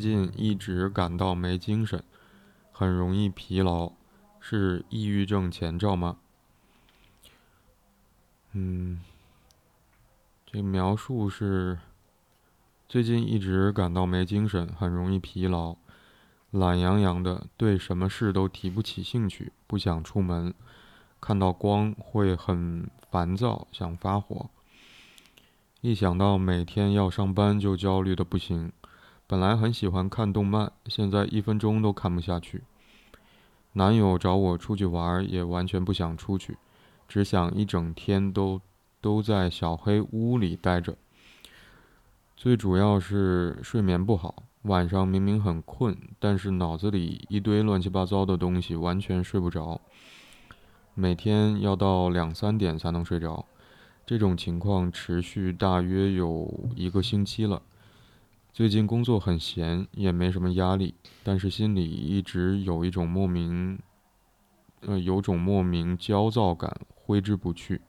近一直感到没精神，很容易疲劳，是抑郁症前兆吗？嗯，这描述是最近一直感到没精神，很容易疲劳，懒洋洋的，对什么事都提不起兴趣，不想出门，看到光会很烦躁，想发火。一想到每天要上班就焦虑的不行。本来很喜欢看动漫，现在一分钟都看不下去。男友找我出去玩，也完全不想出去，只想一整天都都在小黑屋里待着。最主要是睡眠不好，晚上明明很困，但是脑子里一堆乱七八糟的东西，完全睡不着。每天要到两三点才能睡着，这种情况持续大约有一个星期了。最近工作很闲，也没什么压力，但是心里一直有一种莫名，呃，有种莫名焦躁感，挥之不去。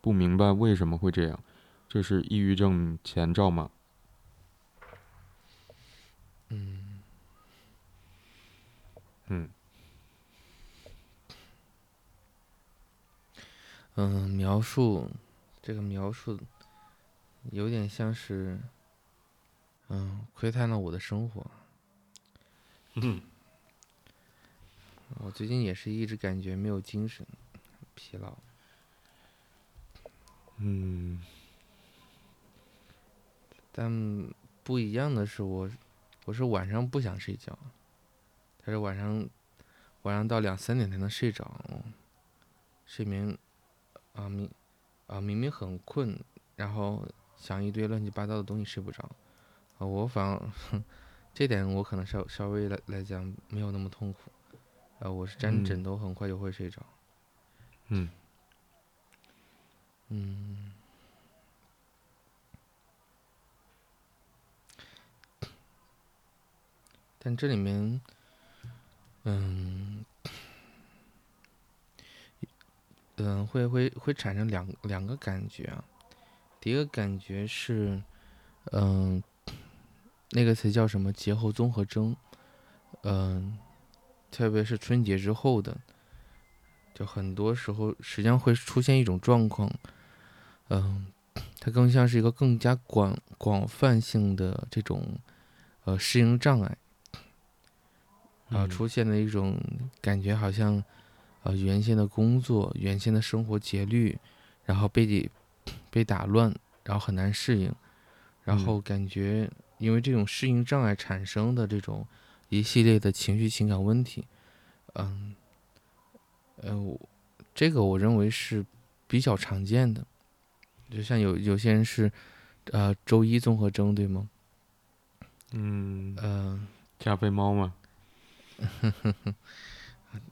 不明白为什么会这样，这是抑郁症前兆吗？嗯，嗯，嗯，描述这个描述有点像是。嗯，窥探了我的生活。嗯，我最近也是一直感觉没有精神，疲劳。嗯，但不一样的是，我我是晚上不想睡觉，他是晚上晚上到两三点才能睡着，睡眠啊明啊明明很困，然后想一堆乱七八糟的东西睡不着。啊，我反而这点我可能稍稍微来来讲没有那么痛苦，啊，我是沾枕头很快就会睡着。嗯，嗯，但这里面，嗯，嗯，会会会产生两两个感觉啊，第一个感觉是，嗯。那个词叫什么？节后综合征，嗯，特别是春节之后的，就很多时候实际上会出现一种状况，嗯，它更像是一个更加广广泛性的这种呃适应障碍，啊，出现了一种感觉，好像呃原先的工作、原先的生活节律，然后被 被打乱，然后很难适应，然后感觉。因为这种适应障碍产生的这种一系列的情绪情感问题，嗯，呃，这个我认为是比较常见的，就像有有些人是，呃，周一综合征，对吗？嗯，呃，加菲猫吗？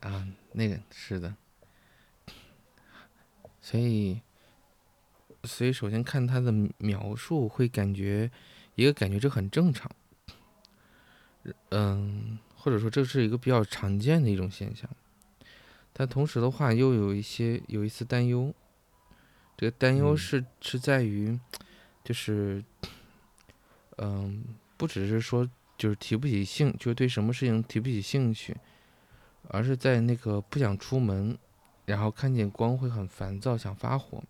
啊，那个是的，所以，所以首先看他的描述会感觉。一个感觉这很正常，嗯，或者说这是一个比较常见的一种现象，但同时的话又有一些有一丝担忧，这个担忧是是在于，就是，嗯，不只是说就是提不起兴，就是对什么事情提不起兴趣，而是在那个不想出门，然后看见光会很烦躁，想发火，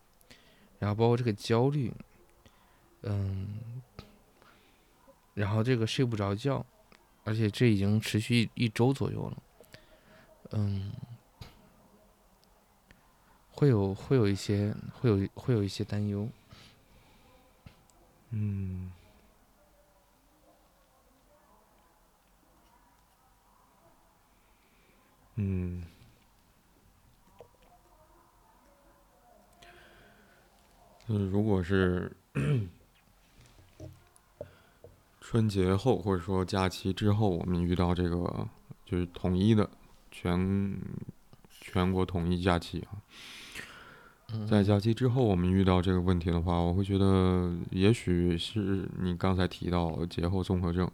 然后包括这个焦虑，嗯。然后这个睡不着觉，而且这已经持续一周左右了，嗯，会有会有一些会有会有一些担忧，嗯，嗯，嗯，如果是。春节后，或者说假期之后，我们遇到这个就是统一的全全国统一假期啊。在假期之后，我们遇到这个问题的话，我会觉得也许是你刚才提到节后综合症。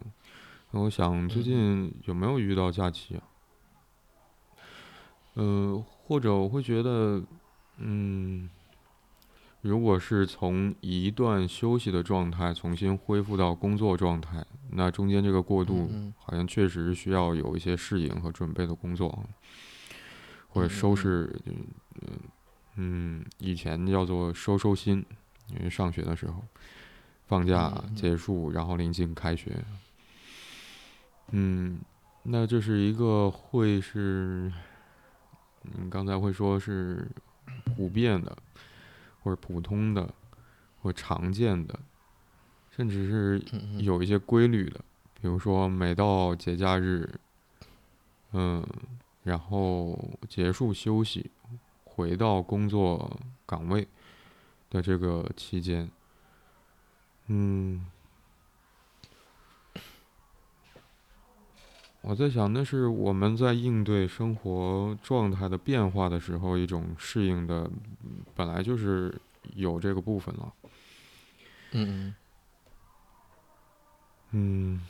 那我想最近有没有遇到假期啊？呃，或者我会觉得，嗯，如果是从一段休息的状态重新恢复到工作状态，那中间这个过渡好像确实需要有一些适应和准备的工作，或者收拾，嗯嗯，以前叫做收收心，因为上学的时候，放假结束，然后临近开学，嗯，那这是一个会是，嗯刚才会说是普遍的。或者普通的，或常见的，甚至是有一些规律的，比如说每到节假日，嗯，然后结束休息，回到工作岗位的这个期间，嗯，我在想，那是我们在应对生活状态的变化的时候一种适应的。本来就是有这个部分了，嗯嗯，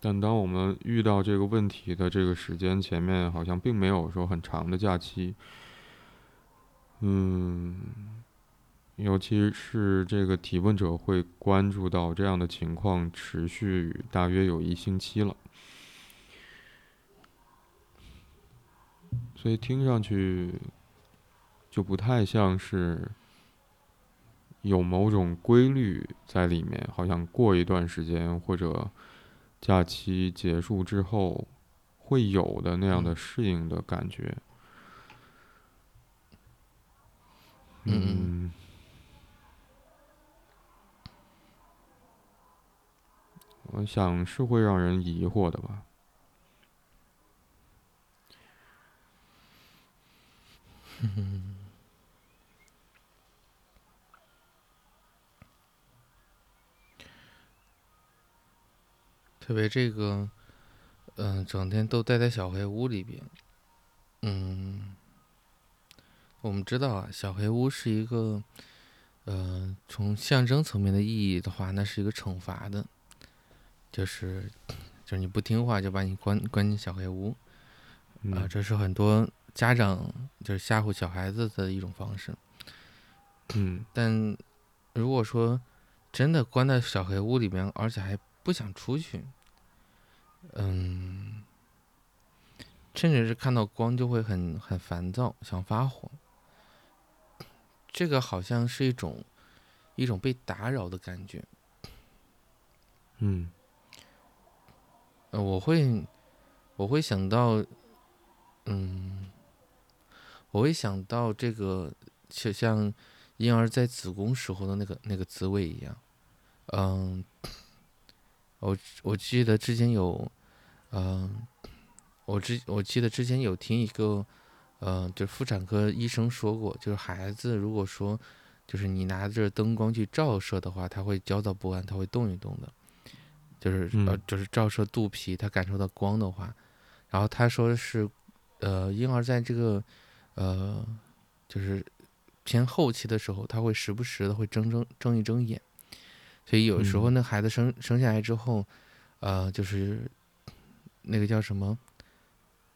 但当我们遇到这个问题的这个时间前面，好像并没有说很长的假期，嗯，尤其是这个提问者会关注到这样的情况持续大约有一星期了。所以听上去就不太像是有某种规律在里面，好像过一段时间或者假期结束之后会有的那样的适应的感觉。嗯，我想是会让人疑惑的吧。特别这个，嗯，整天都待在小黑屋里边，嗯，我们知道啊，小黑屋是一个，呃，从象征层面的意义的话，那是一个惩罚的，就是，就是你不听话就把你关关进小黑屋，啊，这是很多。家长就是吓唬小孩子的一种方式，嗯，但如果说真的关在小黑屋里面，而且还不想出去，嗯，甚至是看到光就会很很烦躁，想发火，这个好像是一种一种被打扰的感觉，嗯，我会我会想到，嗯。我会想到这个，就像婴儿在子宫时候的那个那个滋味一样。嗯，我我记得之前有，嗯，我之我记得之前有听一个，呃，就妇产科医生说过，就是孩子如果说，就是你拿着灯光去照射的话，他会焦躁不安，他会动一动的，就是呃，就是照射肚皮，他感受到光的话，然后他说是，呃，婴儿在这个。呃，就是偏后期的时候，他会时不时的会睁睁睁一睁眼，所以有时候那孩子生生下来之后，呃，就是那个叫什么，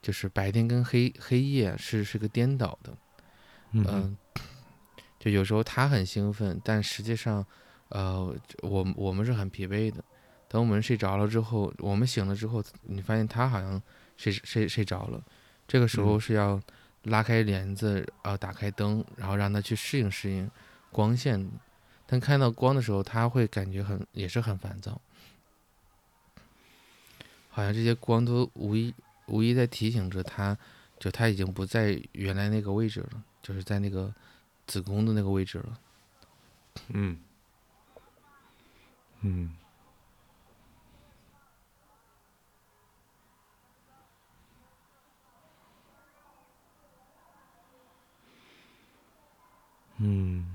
就是白天跟黑黑夜是是个颠倒的，嗯，就有时候他很兴奋，但实际上，呃，我我们是很疲惫的。等我们睡着了之后，我们醒了之后，你发现他好像睡睡睡着了，这个时候是要。拉开帘子，呃打开灯，然后让他去适应适应光线。但看到光的时候，他会感觉很也是很烦躁，好像这些光都无一无一在提醒着他，就他已经不在原来那个位置了，就是在那个子宫的那个位置了。嗯，嗯。嗯，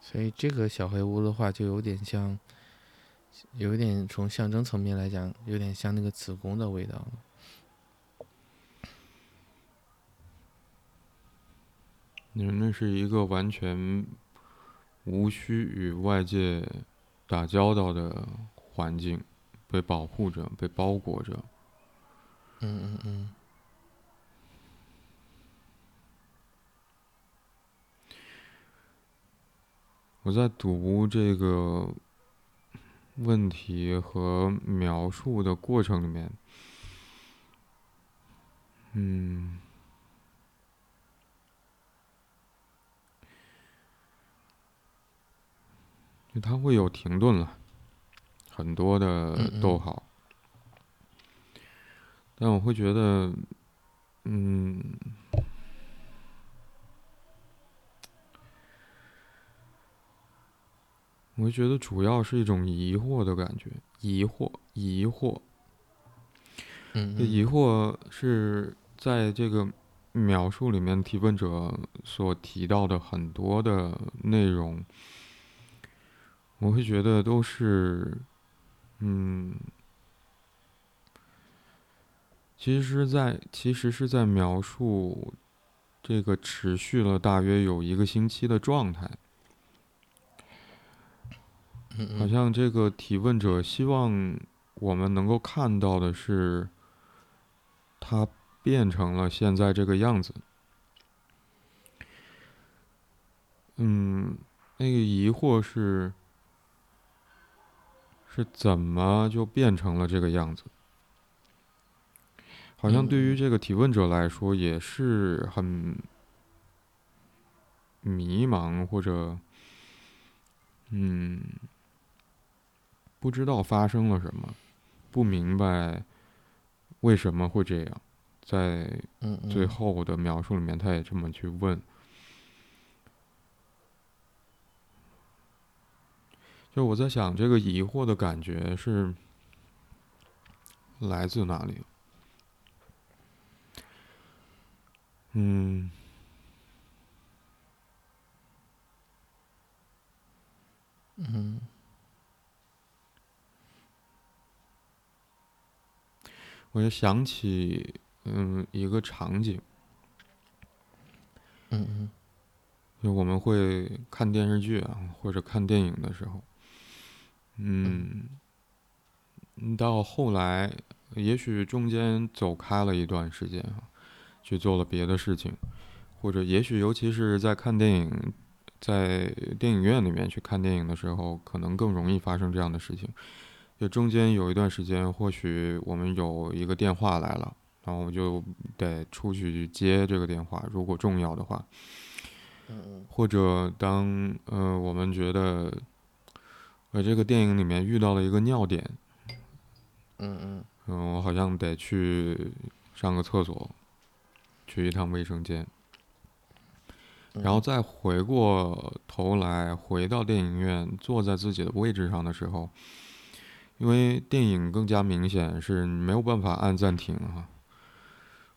所以这个小黑屋的话，就有点像，有点从象征层面来讲，有点像那个子宫的味道。你们那是一个完全无需与外界打交道的环境。被保护着，被包裹着。嗯嗯嗯。我在读这个问题和描述的过程里面，嗯，就它会有停顿了，很多的逗号，但我会觉得，嗯。我会觉得主要是一种疑惑的感觉，疑惑，疑惑。嗯，疑惑是在这个描述里面提问者所提到的很多的内容，我会觉得都是，嗯，其实，在其实是在描述这个持续了大约有一个星期的状态。好像这个提问者希望我们能够看到的是，他变成了现在这个样子。嗯，那个疑惑是，是怎么就变成了这个样子？好像对于这个提问者来说也是很迷茫，或者，嗯。不知道发生了什么，不明白为什么会这样，在最后的描述里面，他也这么去问。就我在想，这个疑惑的感觉是来自哪里？嗯，嗯。我就想起，嗯，一个场景，嗯嗯，就我们会看电视剧啊，或者看电影的时候，嗯，到后来，也许中间走开了一段时间啊，去做了别的事情，或者也许尤其是在看电影，在电影院里面去看电影的时候，可能更容易发生这样的事情。就中间有一段时间，或许我们有一个电话来了，然后我就得出去接这个电话，如果重要的话。或者当呃我们觉得，呃这个电影里面遇到了一个尿点。嗯嗯。嗯，我好像得去上个厕所，去一趟卫生间，然后再回过头来回到电影院，坐在自己的位置上的时候。因为电影更加明显是没有办法按暂停哈，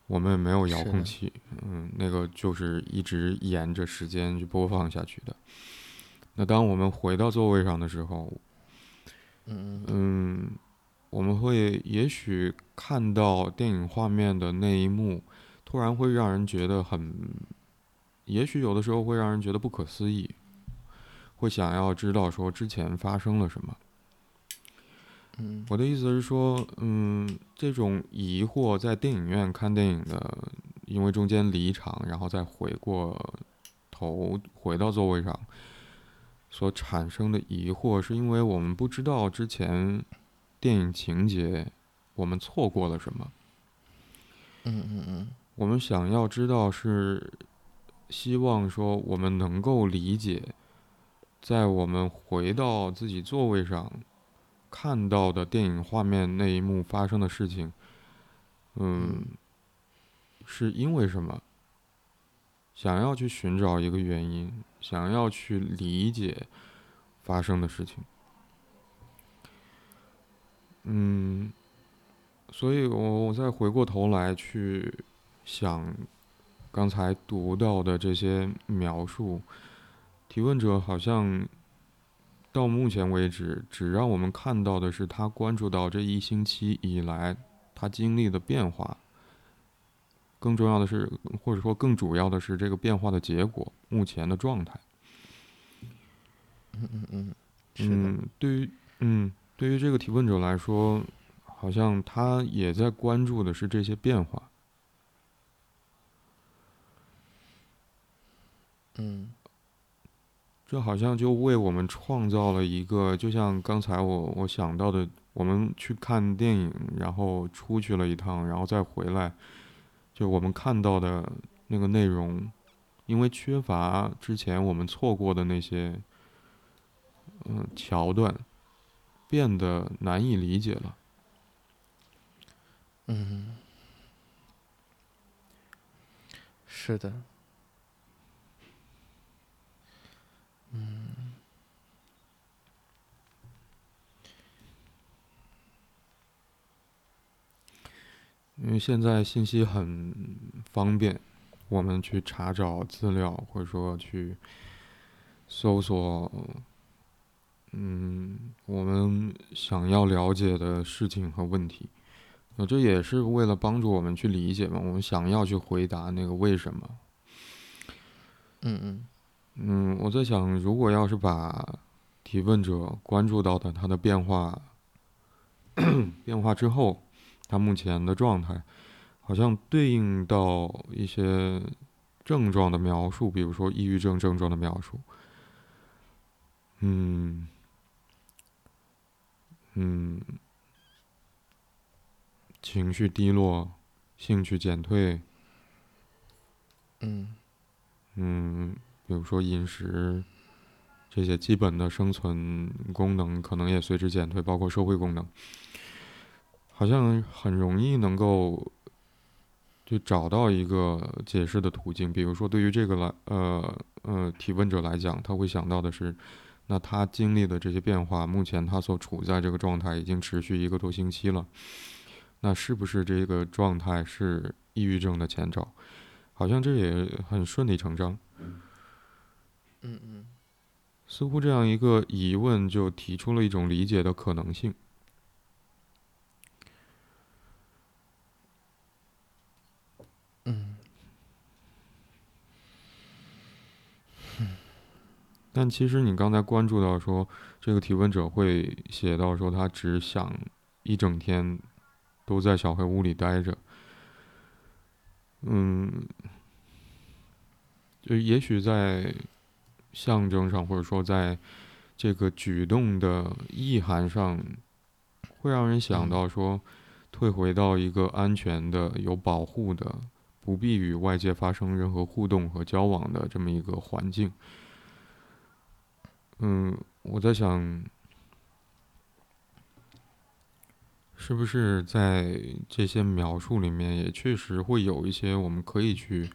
我们也没有遥控器，嗯，那个就是一直沿着时间去播放下去的。那当我们回到座位上的时候，嗯嗯，我们会也许看到电影画面的那一幕，突然会让人觉得很，也许有的时候会让人觉得不可思议，会想要知道说之前发生了什么。嗯我的意思是说，嗯，这种疑惑在电影院看电影的，因为中间离场，然后再回过头回到座位上，所产生的疑惑，是因为我们不知道之前电影情节，我们错过了什么。嗯嗯嗯。我们想要知道是，希望说我们能够理解，在我们回到自己座位上。看到的电影画面那一幕发生的事情，嗯，是因为什么？想要去寻找一个原因，想要去理解发生的事情。嗯，所以我我再回过头来去想刚才读到的这些描述，提问者好像。到目前为止，只让我们看到的是他关注到这一星期以来他经历的变化。更重要的是，或者说更主要的是这个变化的结果，目前的状态。嗯嗯嗯，嗯，对于嗯，对于这个提问者来说，好像他也在关注的是这些变化。嗯这好像就为我们创造了一个，就像刚才我我想到的，我们去看电影，然后出去了一趟，然后再回来，就我们看到的那个内容，因为缺乏之前我们错过的那些，嗯，桥段，变得难以理解了。嗯，是的。嗯，因为现在信息很方便，我们去查找资料，或者说去搜索，嗯，我们想要了解的事情和问题。那这也是为了帮助我们去理解嘛，我们想要去回答那个为什么。嗯嗯。嗯，我在想，如果要是把提问者关注到的他的变化 变化之后，他目前的状态，好像对应到一些症状的描述，比如说抑郁症症状的描述，嗯嗯，情绪低落，兴趣减退，嗯。嗯。比如说饮食这些基本的生存功能，可能也随之减退，包括社会功能，好像很容易能够就找到一个解释的途径。比如说，对于这个来呃呃提问者来讲，他会想到的是，那他经历的这些变化，目前他所处在这个状态已经持续一个多星期了，那是不是这个状态是抑郁症的前兆？好像这也很顺理成章。嗯嗯，似乎这样一个疑问就提出了一种理解的可能性。但其实你刚才关注到说，这个提问者会写到说，他只想一整天都在小黑屋里待着。嗯，就也许在。象征上，或者说在这个举动的意涵上，会让人想到说，退回到一个安全的、有保护的、不必与外界发生任何互动和交往的这么一个环境。嗯，我在想，是不是在这些描述里面，也确实会有一些我们可以去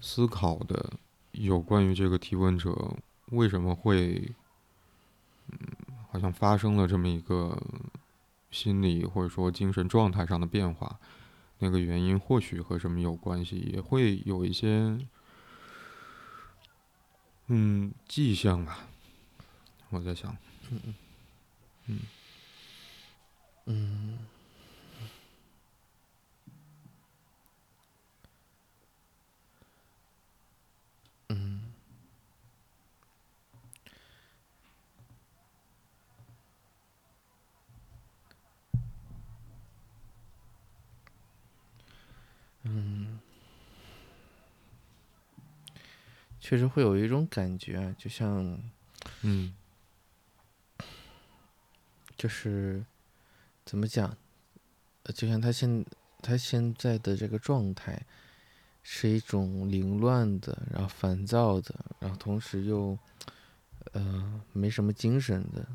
思考的。有关于这个提问者为什么会，嗯，好像发生了这么一个心理或者说精神状态上的变化，那个原因或许和什么有关系，也会有一些，嗯，迹象吧。我在想，嗯嗯，嗯。嗯嗯，确实会有一种感觉，就像，嗯，就是怎么讲？就像他现他现在的这个状态，是一种凌乱的，然后烦躁的，然后同时又，呃，没什么精神的，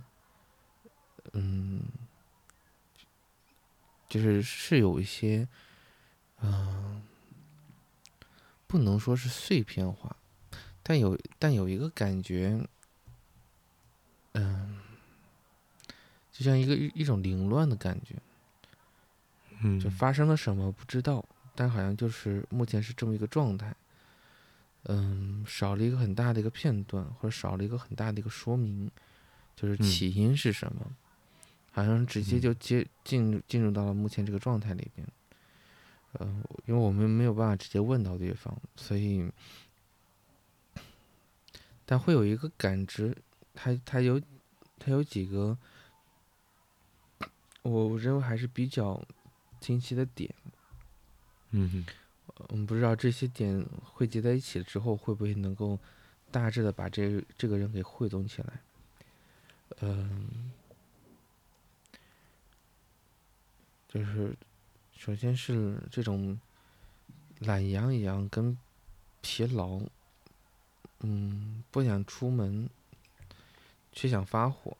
嗯，就是是有一些。嗯，不能说是碎片化，但有但有一个感觉，嗯，就像一个一种凌乱的感觉，嗯，就发生了什么不知道，但好像就是目前是这么一个状态，嗯，少了一个很大的一个片段，或者少了一个很大的一个说明，就是起因是什么，好像直接就接进入进入到了目前这个状态里边。呃，因为我们没有办法直接问到对方，所以，但会有一个感知，他他有他有几个我认为还是比较清晰的点。嗯哼，嗯，不知道这些点汇集在一起了之后，会不会能够大致的把这这个人给汇总起来？嗯，就是首先是这种懒洋洋跟疲劳，嗯，不想出门，却想发火，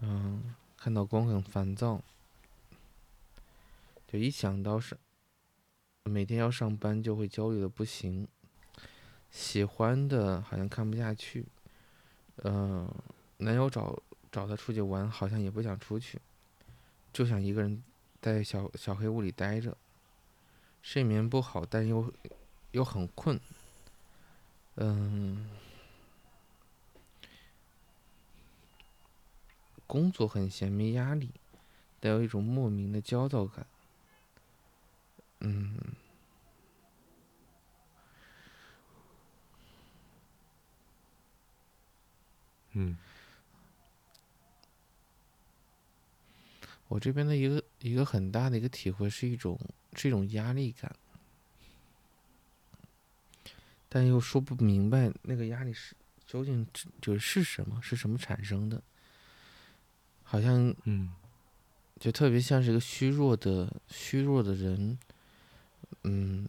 嗯，看到光很烦躁，就一想到是每天要上班就会焦虑的不行，喜欢的好像看不下去，嗯、男友找找他出去玩，好像也不想出去，就想一个人在小小黑屋里待着，睡眠不好，但又又很困，嗯，工作很闲，没压力，带有一种莫名的焦躁感，嗯。嗯我这边的一个一个很大的一个体会是一种是一种压力感，但又说不明白那个压力是究竟就是是什么，是什么产生的，好像嗯就特别像是一个虚弱的虚弱的人，嗯，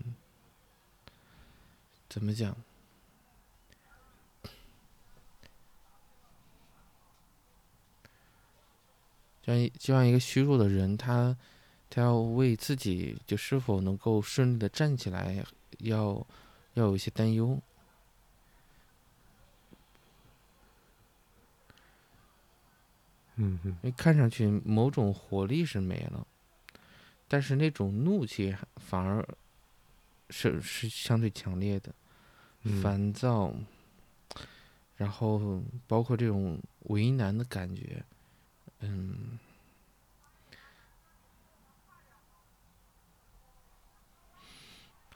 怎么讲？就像就像一个虚弱的人，他他要为自己就是否能够顺利的站起来，要要有一些担忧。嗯哼因为看上去某种活力是没了，但是那种怒气反而是是相对强烈的，嗯烦躁，然后包括这种为难的感觉，嗯，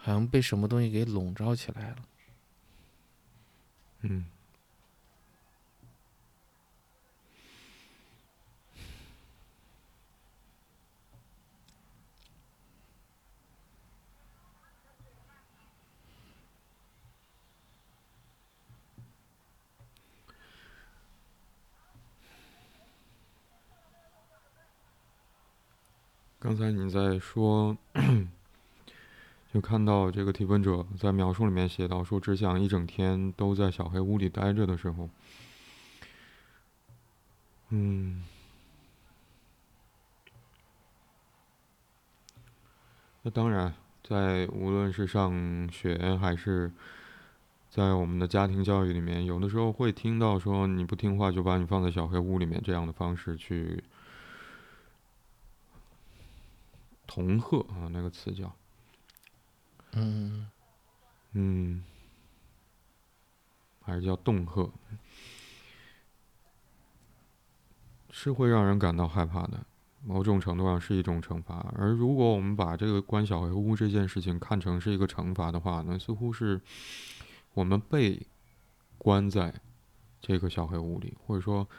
好像被什么东西给笼罩起来了。嗯刚才你在说，就看到这个提问者在描述里面写到说，只想一整天都在小黑屋里待着的时候，嗯，那当然，在无论是上学还是在我们的家庭教育里面，有的时候会听到说你不听话就把你放在小黑屋里面这样的方式去恫吓啊，那个词叫，嗯。嗯，还是叫恫吓，是会让人感到害怕的。某种程度上是一种惩罚，而如果我们把这个关小黑屋这件事情看成是一个惩罚的话，那似乎是我们被关在这个小黑屋里，或者说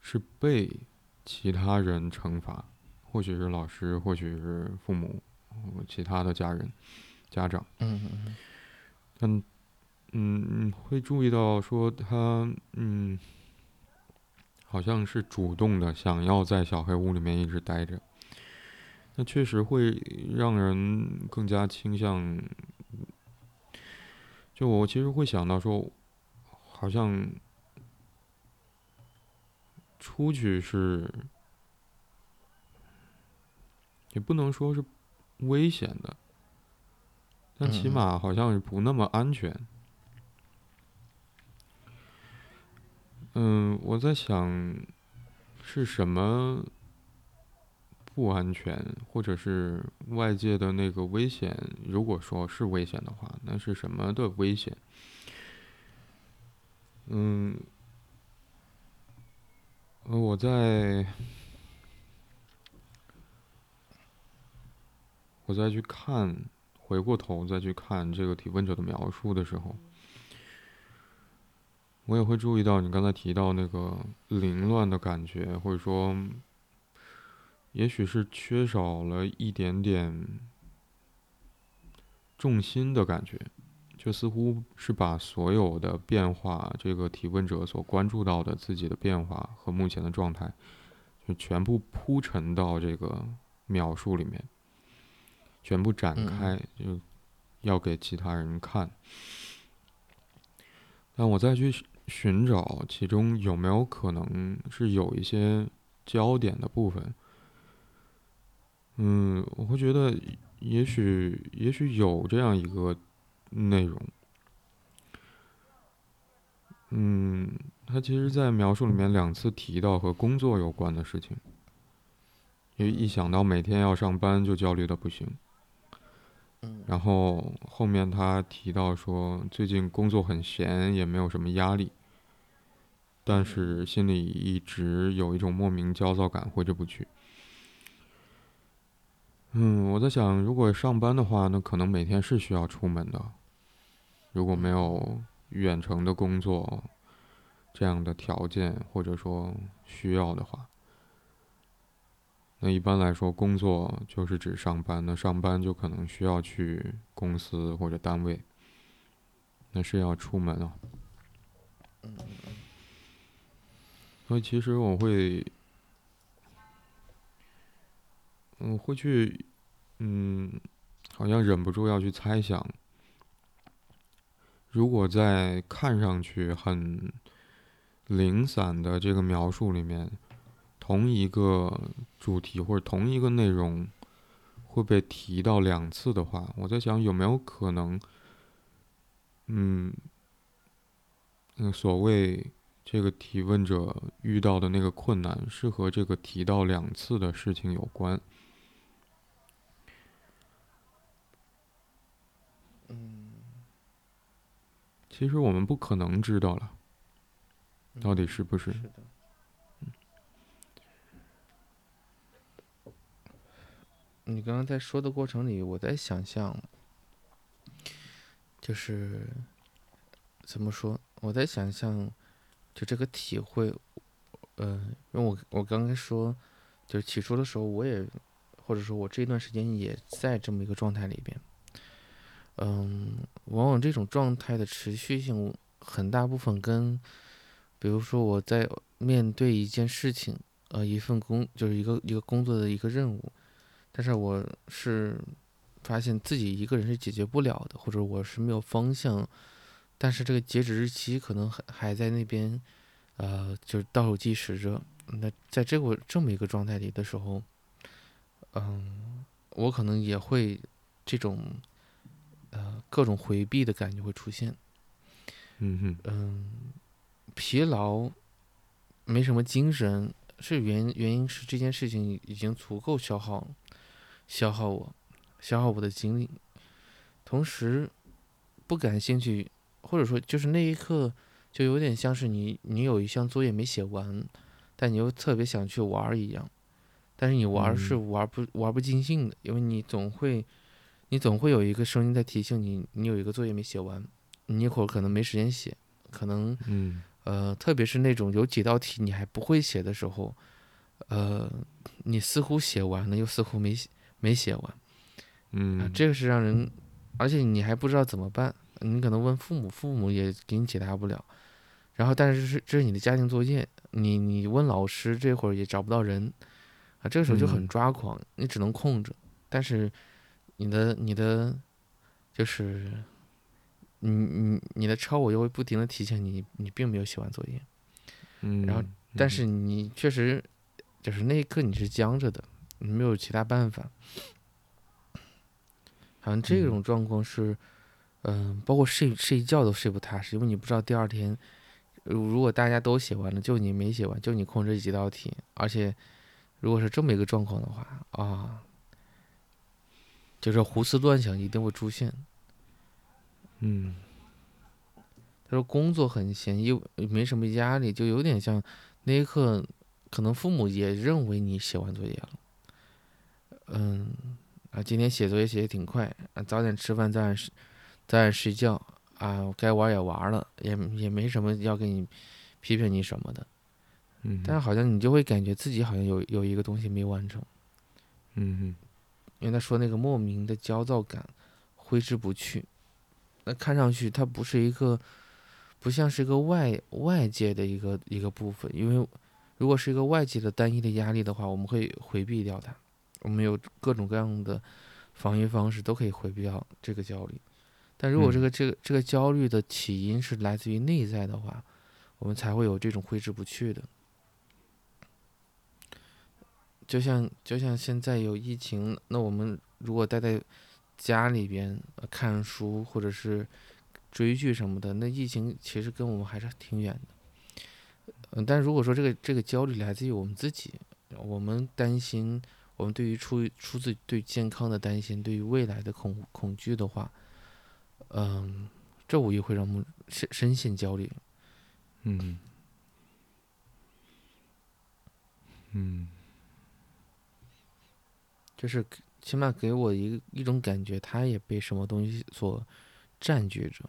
是被其他人惩罚，或许是老师，或许是父母，呃其他的家人、家长。嗯嗯嗯嗯，会注意到说他嗯，好像是主动的想要在小黑屋里面一直待着，那确实会让人更加倾向。就我其实会想到说，好像出去是，也不能说是危险的，但起码好像是不那么安全。嗯，我在想是什么不安全，或者是外界的那个危险。如果说是危险的话，那是什么的危险？嗯，呃，我在我再去看，回过头再去看这个提问者的描述的时候，我也会注意到你刚才提到那个凌乱的感觉，或者说也许是缺少了一点点重心的感觉，就似乎是把所有的变化，这个提问者所关注到的自己的变化和目前的状态，就全部铺陈到这个描述里面，全部展开，就要给其他人看。但我再去寻找其中有没有可能是有一些焦点的部分。嗯，我会觉得，也许也许有这样一个内容。嗯，他其实，在描述里面两次提到和工作有关的事情，因为一想到每天要上班就焦虑的不行。然后后面他提到说，最近工作很闲，也没有什么压力，但是心里一直有一种莫名焦躁感，挥之不去。嗯，我在想，如果上班的话，那可能每天是需要出门的。如果没有远程的工作这样的条件，或者说需要的话，那一般来说，工作就是指上班。那上班就可能需要去公司或者单位，那是要出门啊。所以其实我会。我，会去，嗯，好像忍不住要去猜想，如果在看上去很零散的这个描述里面，同一个主题或者同一个内容会被提到两次的话，我在想有没有可能，嗯，嗯所谓这个提问者遇到的那个困难，是和这个提到两次的事情有关。其实我们不可能知道了，到底是不是？你刚刚在说的过程里，我在想象，就是怎么说？我在想象，就这个体会，呃，因为我我刚刚说，就是起初的时候，我也或者说我这段时间也在这么一个状态里边。嗯，往往这种状态的持续性很大部分跟，比如说我在面对一件事情，呃，一份工就是一个一个工作的一个任务，但是我是发现自己一个人是解决不了的，或者我是没有方向，但是这个截止日期可能还还在那边，呃，就是倒数计时着。那在这个这么一个状态里的时候，嗯，我可能也会这种。呃，各种回避的感觉会出现。嗯哼，嗯，疲劳，没什么精神，是原原因是这件事情已经足够消耗，消耗我，消耗我的精力。同时，不感兴趣，或者说就是那一刻，就有点像是你你有一项作业没写完，但你又特别想去玩一样，但是你玩是玩不玩不尽兴的，因为你总会。你总会有一个声音在提醒你，你有一个作业没写完，你一会儿可能没时间写，可能，呃，特别是那种有几道题你还不会写的时候，呃，你似乎写完了，又似乎没写没写完，嗯，这个是让人，而且你还不知道怎么办，你可能问父母，父母也给你解答不了，然后但是是这是你的家庭作业，你你问老师这会儿也找不到人，啊，这个时候就很抓狂，你只能空着，但是。你的你的，就是你你你的超我又会不停的提醒你，你并没有写完作业，嗯，然后但。是你确实就是那一刻你是僵着的，你没有其他办法，好像这种状况是，嗯，包括睡睡觉都睡不踏实，因为你不知道第二天，如果大家都写完了，就你没写完，就你空这几道题，而且如果是这么一个状况的话啊。就是胡思乱想一定会出现。嗯，他说工作很闲，又没什么压力，就有点像那一刻，可能父母也认为你写完作业了。嗯，啊，今天写作业写的挺快，啊，早点吃饭，早点睡，早点睡觉，啊，该玩也玩了，也也没什么要给你批评你什么的。嗯，但是好像你就会感觉自己好像有有一个东西没完成。嗯哼。因为他说那个莫名的焦躁感挥之不去，那看上去它不是一个，不像是一个外外界的一个一个部分，因为如果是一个外界的单一的压力的话，我们会回避掉它，我们有各种各样的防御方式都可以回避掉这个焦虑，但如果这个这个这个焦虑的起因是来自于内在的话，我们才会有这种挥之不去的。就像就像现在有疫情，那我们如果待在家里边看书或者是追剧什么的，那疫情其实跟我们还是挺远的。嗯，但如果说这个这个焦虑来自于我们自己，我们担心，我们对于出于出自对健康的担心，对于未来的恐恐惧的话，嗯，这无疑会让我们深深陷焦虑。嗯嗯。就是起码给我一一种感觉，他也被什么东西所占据着，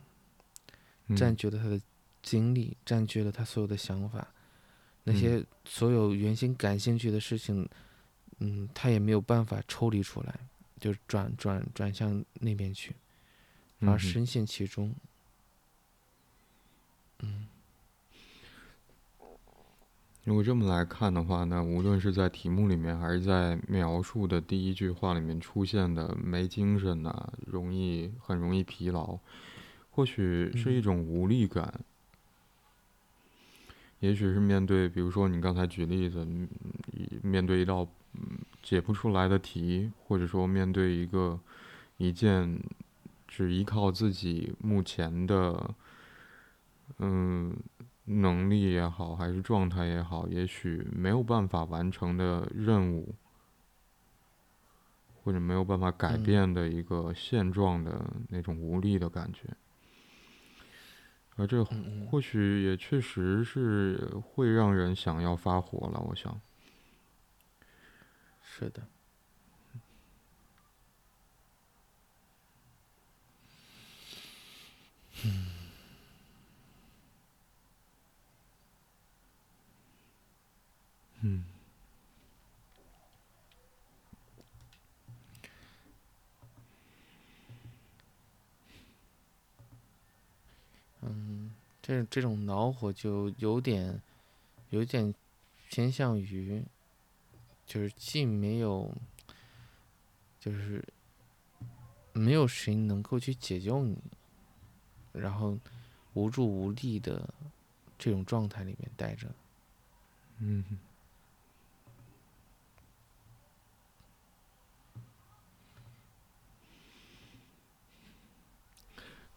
占据了他的精力，占据了他所有的想法，那些所有原先感兴趣的事情，嗯，他也没有办法抽离出来，就转转转向那边去，而深陷其中，嗯。如果这么来看的话，那无论是在题目里面，还是在描述的第一句话里面出现的没精神呐，容易很容易疲劳，或许是一种无力感，也许是面对，比如说你刚才举例子，面对一道解不出来的题，或者说面对一个一件只依靠自己目前的，嗯。能力也好，还是状态也好，也许没有办法完成的任务，或者没有办法改变的一个现状的那种无力的感觉，而这或许也确实是会让人想要发火了。我想，是的，嗯。嗯，嗯，这这种恼火就有点，有点偏向于，就是既没有，就是没有谁能够去解救你，然后无助无力的这种状态里面待着，嗯。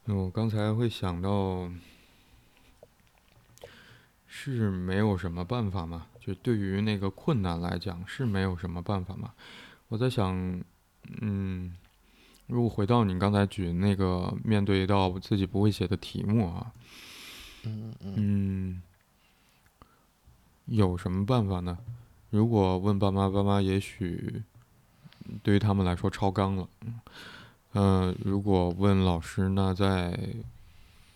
我刚才会想到，是没有什么办法吗？就对于那个困难来讲，是没有什么办法吗？我在想，嗯，如果回到你刚才举那个面对一道自己不会写的题目啊，嗯嗯，有什么办法呢？如果问爸妈，爸妈也许对于他们来说超纲了，嗯。嗯，如果问老师，那在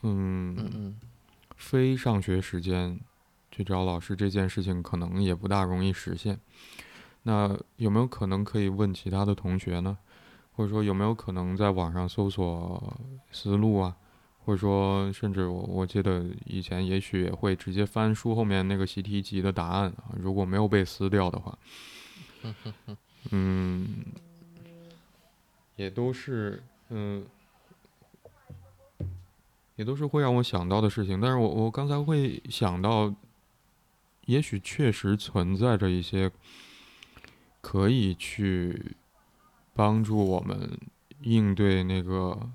嗯非上学时间去找老师这件事情，可能也不大容易实现。那有没有可能可以问其他的同学呢？或者说有没有可能在网上搜索思路啊？或者说，甚至我我记得以前也许也会直接翻书后面那个习题集的答案啊，如果没有被撕掉的话，嗯。也都是，嗯，也都是会让我想到的事情。但是我我刚才会想到，也许确实存在着一些可以去帮助我们应对那个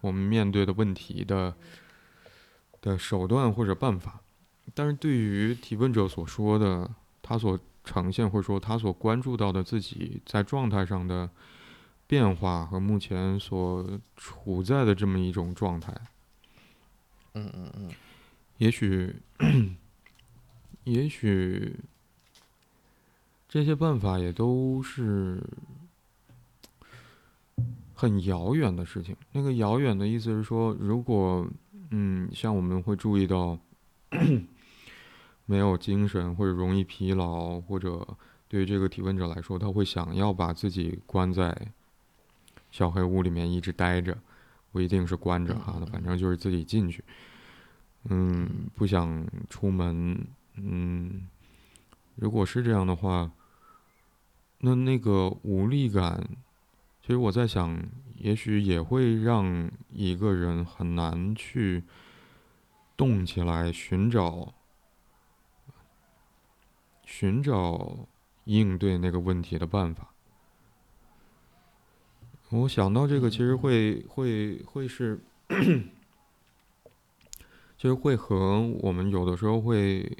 我们面对的问题的的手段或者办法。但是对于提问者所说的，他所呈现或者说他所关注到的自己在状态上的。变化和目前所处在的这么一种状态，嗯嗯嗯，也许，也许这些办法也都是很遥远的事情。那个遥远的意思是说，如果嗯，像我们会注意到没有精神或者容易疲劳或者对于这个提问者来说，他会想要把自己关在小黑屋里面一直待着，不一定是关着哈，反正就是自己进去，嗯，不想出门，嗯，如果是这样的话，那那个无力感，其实我在想，也许也会让一个人很难去动起来，寻找寻找。应对那个问题的办法，我想到这个，其实会会会是，就是会和我们有的时候会，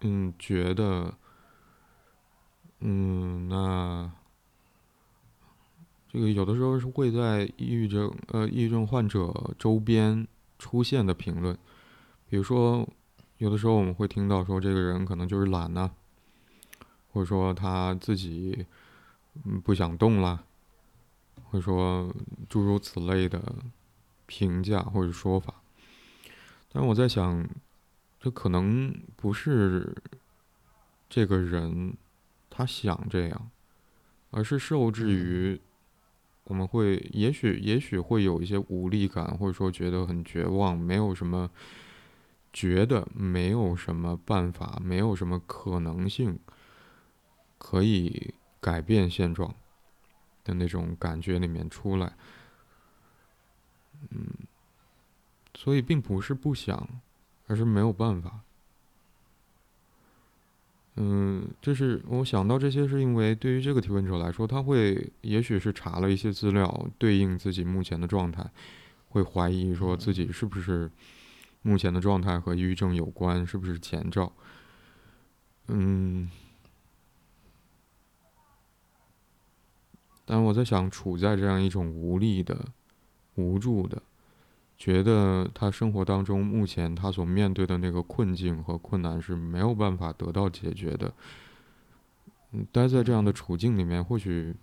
嗯，觉得，嗯，那这个有的时候是会在抑郁症呃抑郁症患者周边出现的评论，比如说，有的时候我们会听到说这个人可能就是懒呢。或者说他自己不想动啦，或者说诸如此类的评价或者说法，但我在想，这可能不是这个人他想这样，而是受制于我们会也许也许会有一些无力感，或者说觉得很绝望，没有什么觉得没有什么办法，没有什么可能性。可以改变现状的那种感觉里面出来，嗯，所以并不是不想，而是没有办法。嗯，就是我想到这些，是因为对于这个提问者来说，他会也许是查了一些资料，对应自己目前的状态，会怀疑说自己是不是目前的状态和抑郁症有关，是不是前兆？嗯。但我在想，处在这样一种无力的、无助的，觉得他生活当中目前他所面对的那个困境和困难是没有办法得到解决的。待在这样的处境里面，或许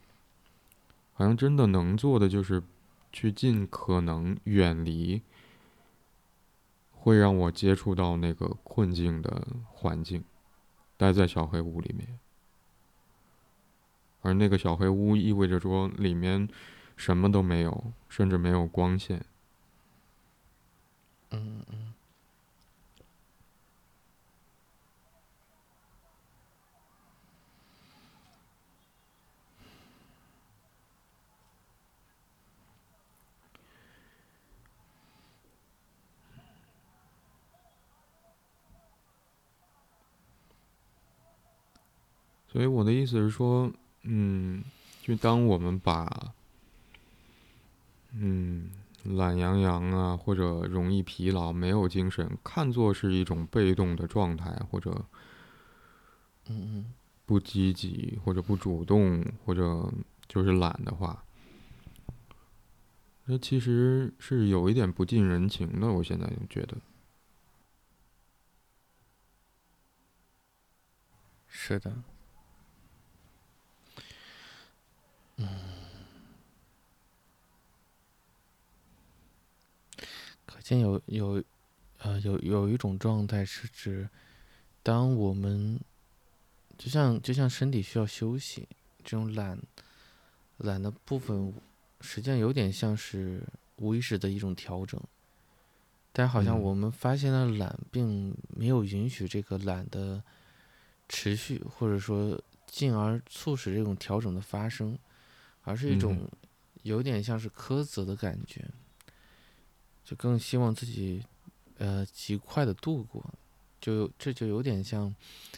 好像真的能做的就是去尽可能远离会让我接触到那个困境的环境，待在小黑屋里面。而那个小黑屋意味着说，里面什么都没有，甚至没有光线。嗯嗯。所以我的意思是说。嗯，就当我们把，嗯，懒洋洋啊，或者容易疲劳、没有精神，看作是一种被动的状态，或者，嗯嗯，不积极或者不主动，或者就是懒的话，那其实是有一点不近人情的。我现在就觉得，是的。嗯，有有，呃，有有一种状态是指，当我们就像就像身体需要休息，这种懒懒的部分，实际上有点像是无意识的一种调整，但好像我们发现了懒，并没有允许这个懒的持续，或者说进而促使这种调整的发生。而是一种有点像是苛责的感觉，就更希望自己呃极快的度过，就这就有点像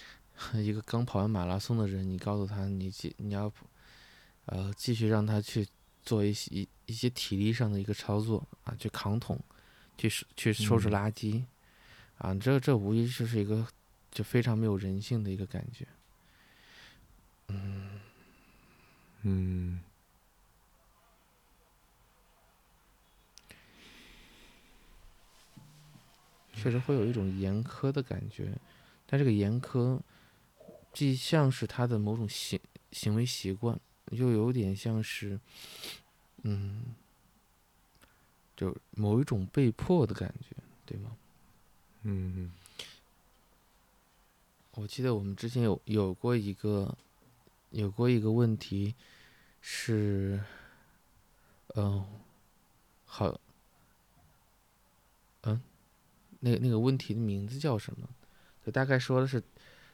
一个刚跑完马拉松的人，你告诉他你继你要呃继续让他去做一些一一些体力上的一个操作啊，去扛桶，去收去收拾垃圾。啊，这这无疑就是一个就非常没有人性的一个感觉，嗯。嗯。确实会有一种严苛的感觉，但这个严苛，既像是他的某种行行为习惯，又有点像是，嗯，就某一种被迫的感觉，对吗？嗯。我记得我们之前有有过一个，有过一个问题是，嗯，好，嗯，那那个问题的名字叫什么？就大概说的是，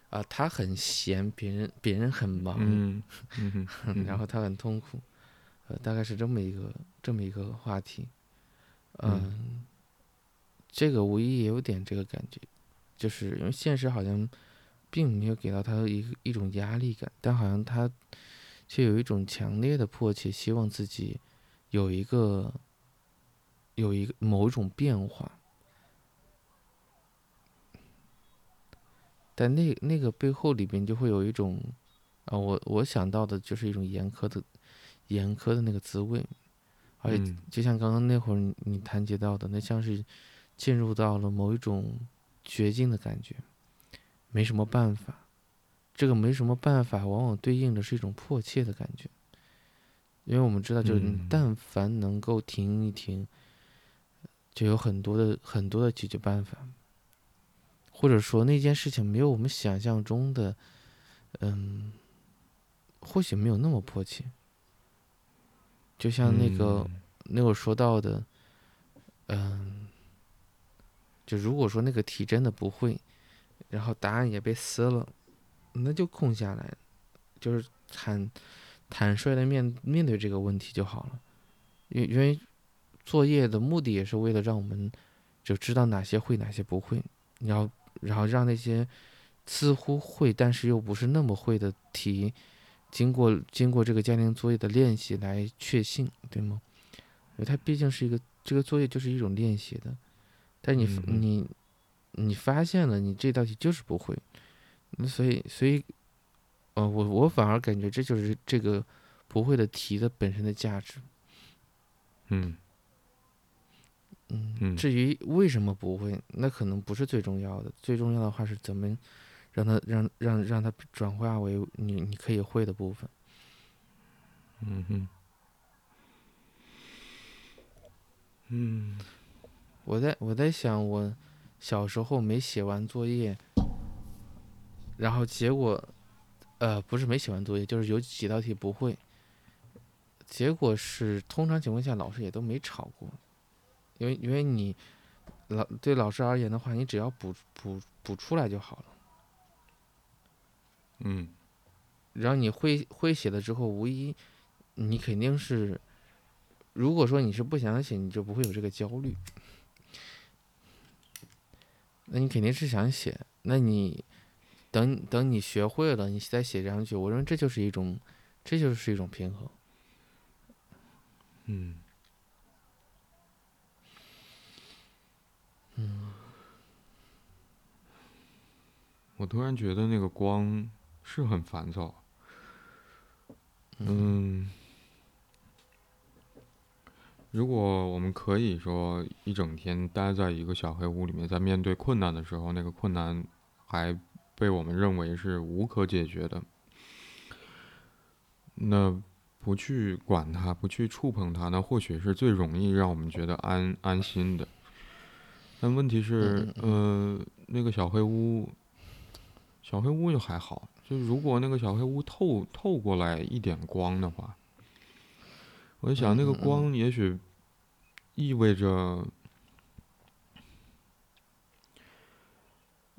啊，他很闲，别人别人很忙，嗯嗯哼 然后他很痛苦，呃，大概是这么一个这么一个话题，嗯，这个无疑也有点这个感觉，就是因为现实好像并没有给到他一个一种压力感，但好像他却有一种强烈的迫切，希望自己有一个有一个某种变化，但那那个背后里边就会有一种。啊，我我想到的就是一种严苛的、严苛的那个滋味，而且嗯就像刚刚那会儿你你谈及到的，那像是进入到了某一种绝境的感觉，没什么办法。这个没什么办法，往往对应的是一种迫切的感觉，因为我们知道，就是你嗯但凡能够停一停，就有很多的很多的解决办法，或者说那件事情没有我们想象中的，嗯。或许没有那么迫切，就像那个、嗯。那会儿说到的，嗯，就如果说那个题真的不会，然后答案也被撕了，那就空下来，就是坦坦率的面面对这个问题就好了，因因为作业的目的也是为了让我们就知道哪些会哪些不会，然后然后让那些似乎会但是又不是那么会的题。经过经过这个家庭作业的练习来确信，对吗？因为它毕竟是一个这个作业就是一种练习的，但你、你你发现了你这道题就是不会，所以所以，呃，我我反而感觉这就是这个不会的题的本身的价值。嗯嗯，嗯至于为什么不会，那可能不是最重要的，最重要的话是怎么让它让让让它转化为你你可以会的部分。嗯哼嗯我在我在想，我小时候没写完作业，然后结果，呃，不是没写完作业，就是有几道题不会。结果是，通常情况下老师也都没吵过，因为因为你老对老师而言的话，你只要补补补出来就好了。嗯然后你会会写了之后，无疑你肯定是，如果说你是不想写，你就不会有这个焦虑。那你肯定是想写，那你等等你学会了，你再写上去，我认为这就是一种，这就是一种平衡。嗯我突然觉得那个光是很烦躁。嗯，如果我们可以说一整天待在一个小黑屋里面，在面对困难的时候，那个困难还被我们认为是无可解决的，那不去管它，不去触碰它，那或许是最容易让我们觉得安安心的。但问题是，呃，那个小黑屋，小黑屋就还好，就如果那个小黑屋透透过来一点光的话，我就想那个光也许意味着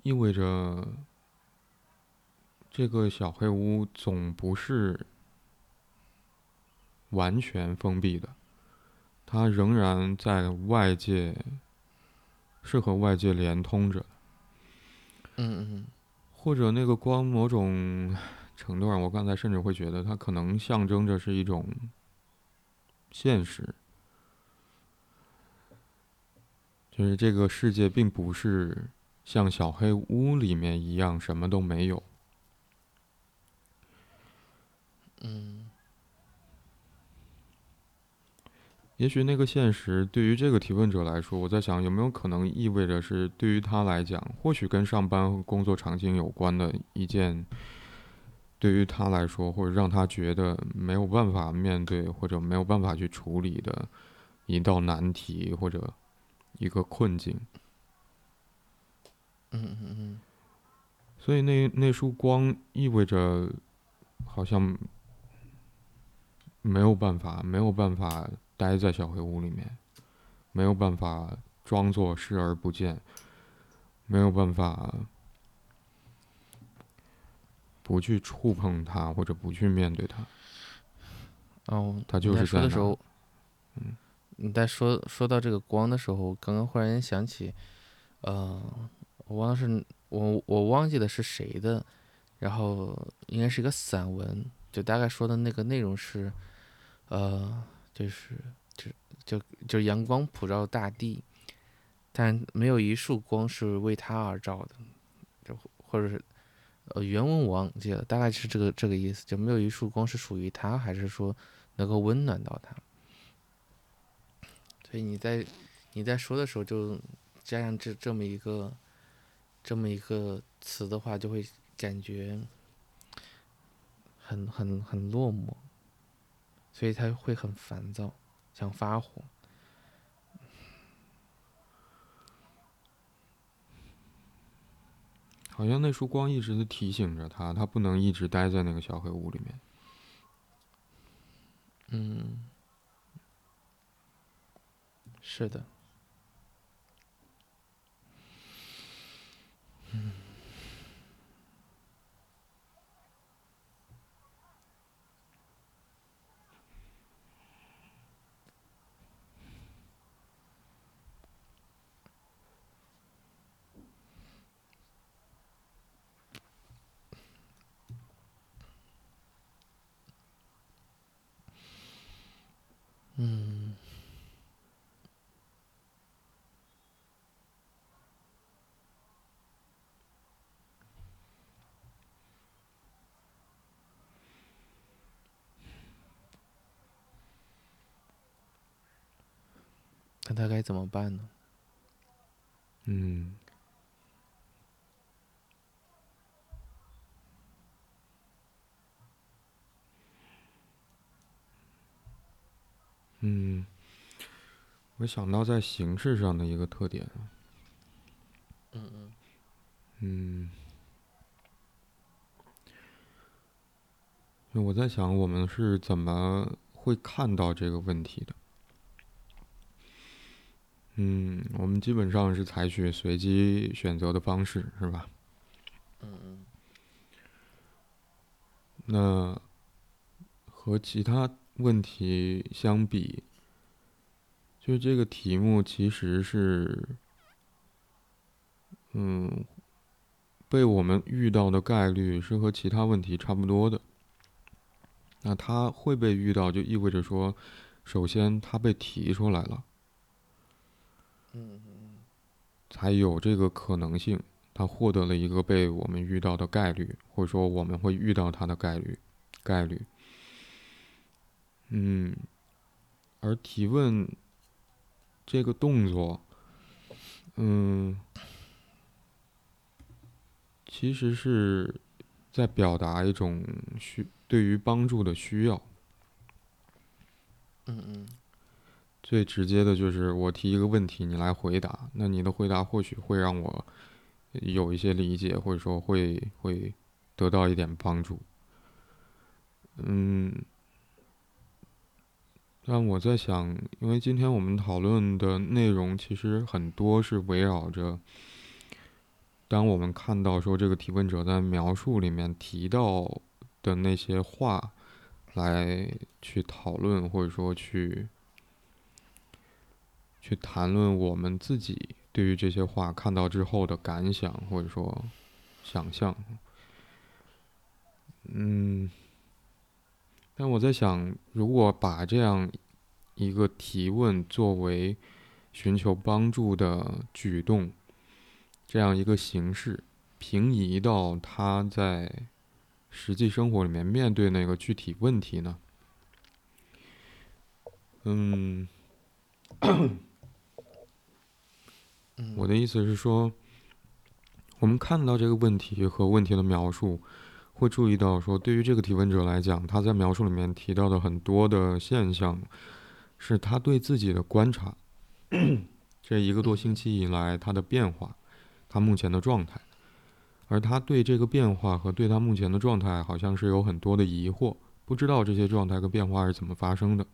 意味着这个小黑屋总不是完全封闭的，它仍然在外界是和外界连通着的。嗯嗯或者那个光某种程度上，我刚才甚至会觉得它可能象征着是一种现实，就是这个世界并不是像小黑屋里面一样什么都没有。嗯也许那个现实对于这个提问者来说，我在想有没有可能意味着是对于他来讲，或许跟上班和工作场景有关的一件，对于他来说，或者让他觉得没有办法面对或者没有办法去处理的一道难题或者一个困境。嗯嗯嗯所以那那束光意味着好像没有办法，没有办法待在小黑屋里面，没有办法装作视而不见，没有办法不去触碰它或者不去面对它。哦，他就是在那儿说的时候，嗯，你在说说到这个光的时候，刚刚忽然间想起，呃，我忘了是我我忘记的是谁的，然后应该是一个散文，就大概说的那个内容是，呃，就是就就就阳光普照大地，但没有一束光是为他而照的，就或者是。呃，原文我忘记了，大概是这个这个意思，就没有一束光是属于他，还是说能够温暖到他？所以你在你在说的时候，就加上这这么一个这么一个词的话，就会感觉很很很落寞，所以他会很烦躁，想发火。好像那束光一直在提醒着他，他不能一直待在那个小黑屋里面。嗯，是的。嗯，那他该怎么办呢？嗯，嗯，我想到在形式上的一个特点，嗯嗯嗯，就我在想，我们是怎么会看到这个问题的？嗯，我们基本上是采取随机选择的方式，是吧？嗯嗯那和其他问题相比，就是这个题目其实是，嗯，被我们遇到的概率是和其他问题差不多的。那它会被遇到，就意味着说，首先它被提出来了，嗯嗯才有这个可能性，它获得了一个被我们遇到的概率，或者说我们会遇到它的概率，概率。嗯，而提问这个动作，嗯，其实是在表达一种需对于帮助的需要。嗯嗯最直接的就是我提一个问题，你来回答。那你的回答或许会让我有一些理解，或者说会会得到一点帮助。嗯，但我在想，因为今天我们讨论的内容其实很多是围绕着，当我们看到说这个提问者在描述里面提到的那些话，来去讨论，或者说去去谈论我们自己对于这些话看到之后的感想，或者说想象。嗯，但我在想，如果把这样一个提问作为寻求帮助的举动，这样一个形式，平移到他在实际生活里面面对那个具体问题呢？嗯，嗯，我的意思是说，我们看到这个问题和问题的描述，会注意到说，对于这个提问者来讲，他在描述里面提到的很多的现象，是他对自己的观察，这一个多星期以来他的变化，他目前的状态，而他对这个变化和对他目前的状态好像是有很多的疑惑，不知道这些状态和变化是怎么发生的。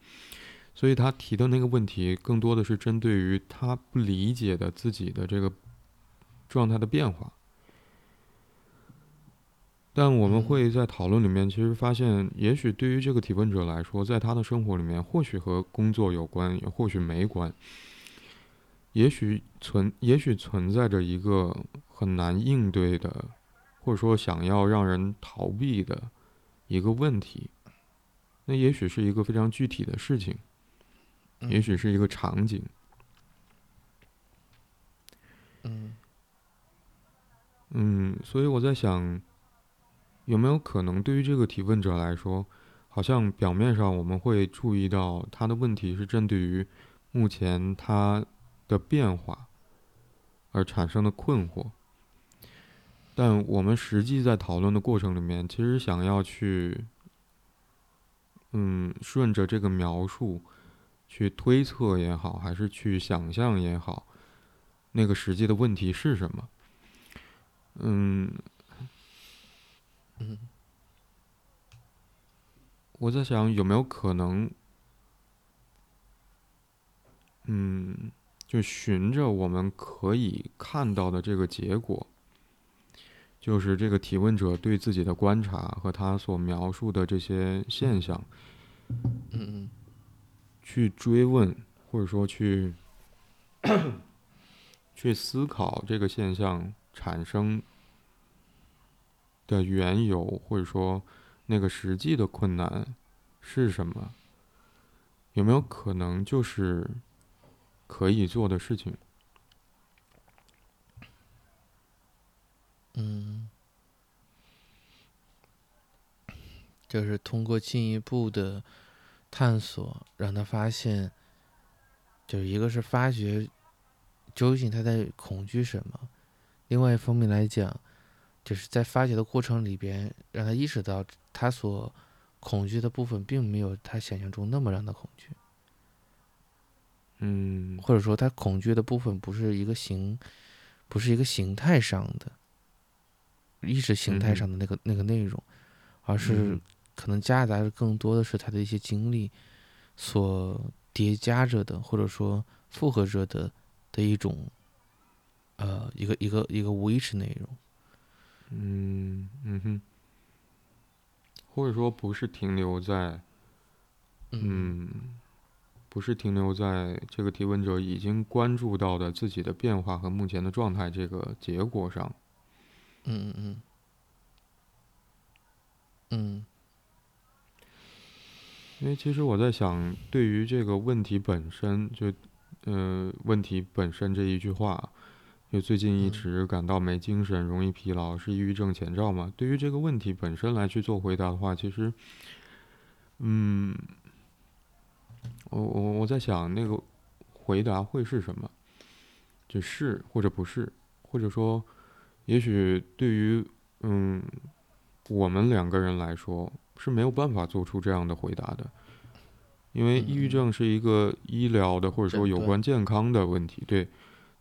所以他提的那个问题，更多的是针对于他不理解的自己的这个状态的变化。但我们会在讨论里面，其实发现，也许对于这个提问者来说，在他的生活里面，或许和工作有关，也或许没关。也许存，也许存在着一个很难应对的，或者说想要让人逃避的一个问题。那也许是一个非常具体的事情。也许是一个场景，嗯，嗯，所以我在想，有没有可能对于这个提问者来说，好像表面上我们会注意到他的问题是针对于目前他的变化而产生的困惑，但我们实际在讨论的过程里面，其实想要去，嗯，顺着这个描述。去推测也好，还是去想象也好，那个实际的问题是什么？嗯，嗯，我在想有没有可能，嗯，就循着我们可以看到的这个结果，就是这个提问者对自己的观察和他所描述的这些现象，嗯嗯。去追问，或者说去 去思考这个现象产生的缘由，或者说那个实际的困难是什么？有没有可能就是可以做的事情？嗯，就是通过进一步的。探索让他发现，就一个是发掘究竟他在恐惧什么，另外一方面来讲，就是在发掘的过程里边，让他意识到他所恐惧的部分并没有他想象中那么让他恐惧。嗯，或者说他恐惧的部分不是一个形，不是一个形态上的意识形态上的那个那个内容，而是。可能夹杂着更多的是他的一些经历，所叠加着的，或者说复合着的的一种，呃，一个一个一个无意识内容。嗯嗯哼，或者说不是停留在，嗯，不是停留在这个提问者已经关注到的自己的变化和目前的状态这个结果上。嗯嗯嗯。嗯。因为其实我在想，对于这个问题本身，就，呃，问题本身这一句话，就最近一直感到没精神、容易疲劳，是抑郁症前兆嘛？对于这个问题本身来去做回答的话，其实，嗯，我我我在想那个回答会是什么？就是或者不是，或者说，也许对于嗯我们两个人来说。是没有办法做出这样的回答的，因为抑郁症是一个医疗的或者说有关健康的问题，对，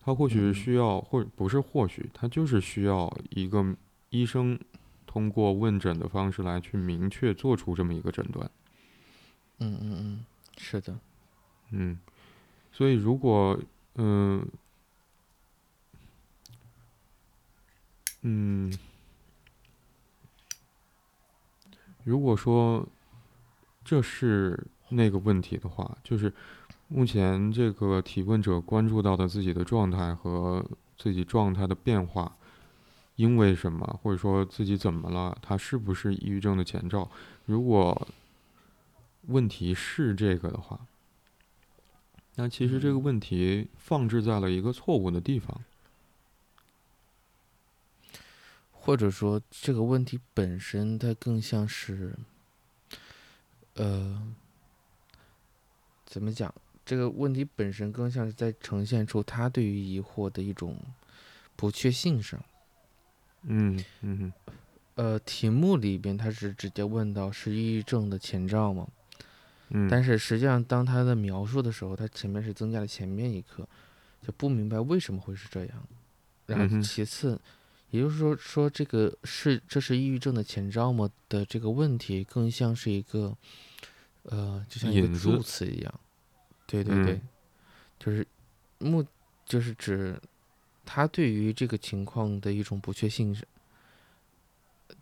他或许是需要，或不是或许，他就是需要一个医生通过问诊的方式来去明确做出这么一个诊断。嗯嗯嗯，是的，嗯，所以如果嗯嗯。如果说这是那个问题的话，就是目前这个提问者关注到的自己的状态和自己状态的变化，因为什么，或者说自己怎么了，他是不是抑郁症的前兆？如果问题是这个的话，那其实这个问题放置在了一个错误的地方。或者说这个问题本身，它更像是，呃，怎么讲？这个问题本身更像是在呈现出他对于疑惑的一种不确信上。嗯嗯。呃，题目里边他是直接问到是抑郁症的前兆吗？嗯。但是实际上，当他的描述的时候，他前面是增加了前面一课，就不明白为什么会是这样。然后其次。也就是说，说这个是这是抑郁症的前兆吗的这个问题，更像是一个，呃，就像一个助词一样。对对对，嗯就是目就是指他对于这个情况的一种不确信是，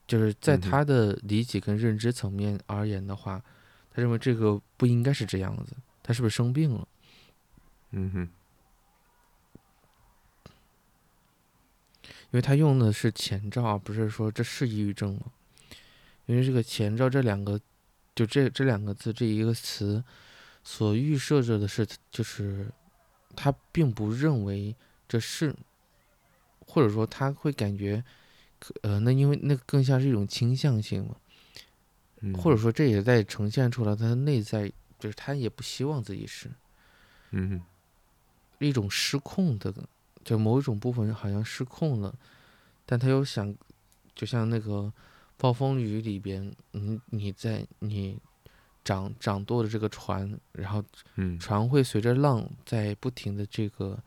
就是在他的理解跟认知层面而言的话，他认为这个不应该是这样子，他是不是生病了？嗯哼，因为他用的是前兆，而不是说这是抑郁症吗？因为这个前兆这两个，就这这两个字这一个词，所预设着的是，就是他并不认为这是，或者说他会感觉，可呃，那因为那更像是一种倾向性嘛，嗯。或者说这也在呈现出来他的内在，就是他也不希望自己是嗯，一种失控的，就某一种部分好像失控了，但他又想，就像那个暴风雨里边，嗯，你在你掌掌舵的这个船，然后嗯。船会随着浪在不停的这个，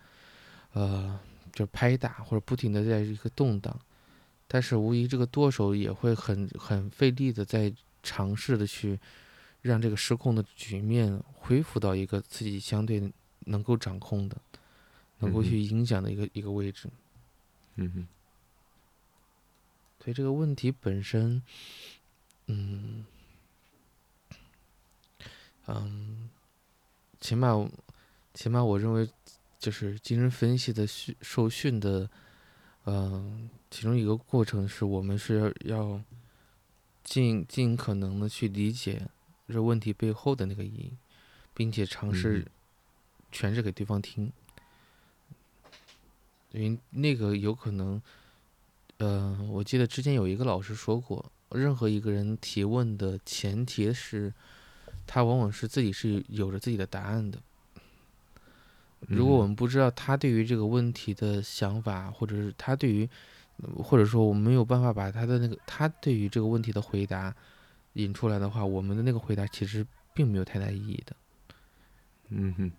呃，就拍打或者不停的在一个动荡，但是无疑这个舵手也会很很费力的在尝试的去让这个失控的局面恢复到一个自己相对能够掌控的、能够去影响的一个一个位置。嗯哼，所以这个问题本身，嗯，嗯，起码起码我认为，就是精神分析的训受训的，嗯、其中一个过程是我们是要要尽尽可能的去理解这问题背后的那个意义，并且尝试嗯诠释给对方听，因为那个有可能。呃，我记得之前有一个老师说过，任何一个人提问的前提是，他往往是自己是有着自己的答案的。如果我们不知道他对于这个问题的想法，或者是他对于，或者说我们没有办法把他的那个他对于这个问题的回答引出来的话，我们的那个回答其实并没有太大意义的。嗯哼，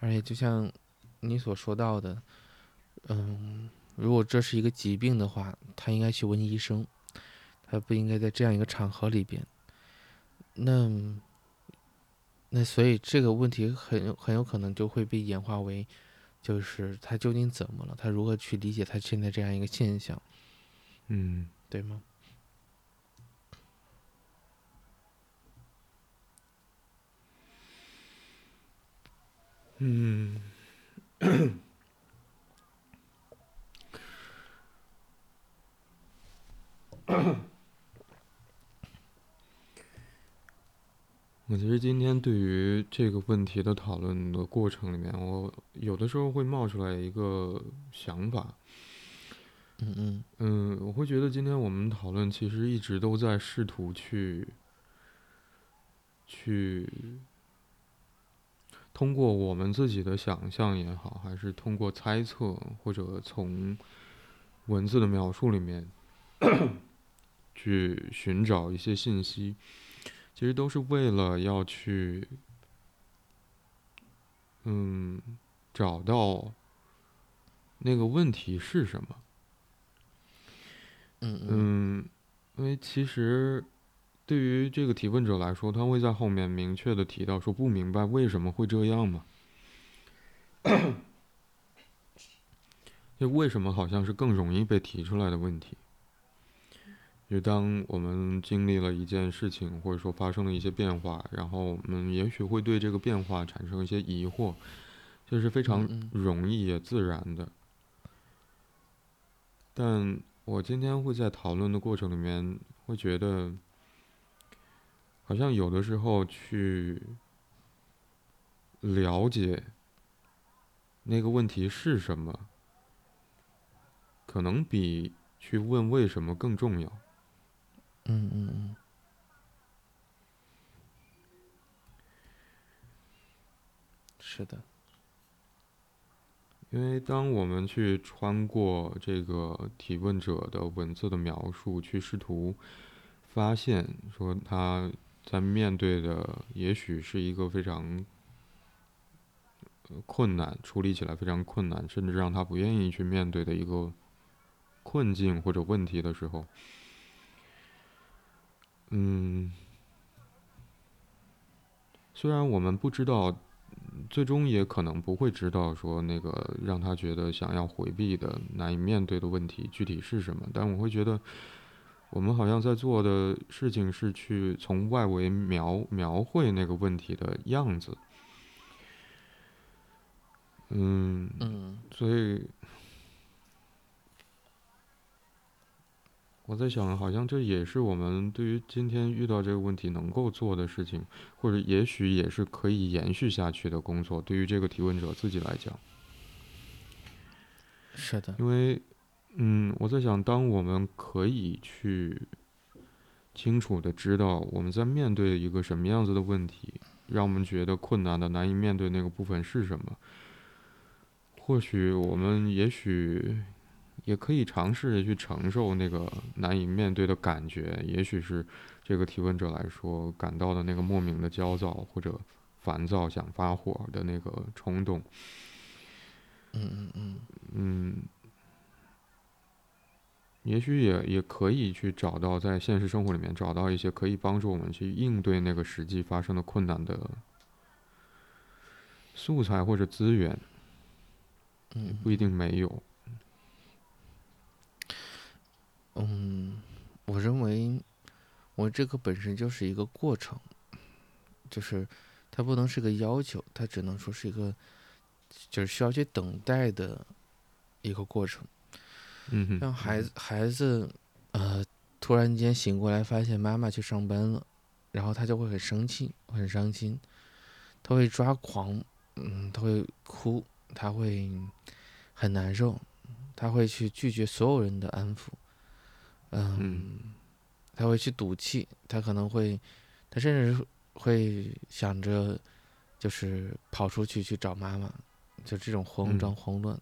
而且就像你所说到的，嗯，如果这是一个疾病的话，他应该去问医生，他不应该在这样一个场合里边。那那所以这个问题很有很有可能就会被演化为，就是他究竟怎么了？他如何去理解他现在这样一个现象，嗯对吗？嗯，我其实今天对于这个问题的讨论的过程里面，我有的时候会冒出来一个想法，嗯嗯。嗯，我会觉得今天我们讨论其实一直都在试图去，去通过我们自己的想象也好，还是通过猜测，或者从文字的描述里面去寻找一些信息，其实都是为了要去，嗯，找到那个问题是什么。嗯嗯嗯，因为其实对于这个提问者来说，他会在后面明确的提到说不明白为什么会这样嘛。就为什么好像是更容易被提出来的问题。就当我们经历了一件事情，或者说发生了一些变化，然后我们也许会对这个变化产生一些疑惑，这是非常嗯容易也自然的。但我今天会在讨论的过程里面，会觉得，好像有的时候去了解那个问题是什么，可能比去问为什么更重要。嗯嗯嗯，是的，因为当我们去穿过这个提问者的文字的描述，去试图发现说他在面对的也许是一个非常困难、处理起来非常困难，甚至让他不愿意去面对的一个困境或者问题的时候，嗯，虽然我们不知道。最终也可能不会知道说那个让他觉得想要回避的难以面对的问题具体是什么，但我会觉得我们好像在做的事情是去从外围描描绘那个问题的样子，嗯，嗯，所以。我在想，好像这也是我们对于今天遇到这个问题能够做的事情，或者也许也是可以延续下去的工作。对于这个提问者自己来讲，是的，因为，嗯，我在想，当我们可以去清楚的知道我们在面对一个什么样子的问题，让我们觉得困难的、难以面对那个部分是什么，或许我们也许。也可以尝试着去承受那个难以面对的感觉，也许是这个提问者来说感到的那个莫名的焦躁或者烦躁、想发火的那个冲动。嗯嗯嗯嗯，也许也也可以去找到在现实生活里面找到一些可以帮助我们去应对那个实际发生的困难的素材或者资源。嗯，不一定没有。嗯，我认为，我这个本身就是一个过程，就是它不能是个要求，它只能说是一个，就是需要去等待的一个过程。嗯让孩子，孩子，呃，突然间醒过来，发现妈妈去上班了，然后他就会很生气，很伤心，他会抓狂，嗯，他会哭，他会很难受，他会去拒绝所有人的安抚。嗯，他会去赌气，他可能会，他甚至会想着，就是跑出去去找妈妈，就这种慌张慌乱。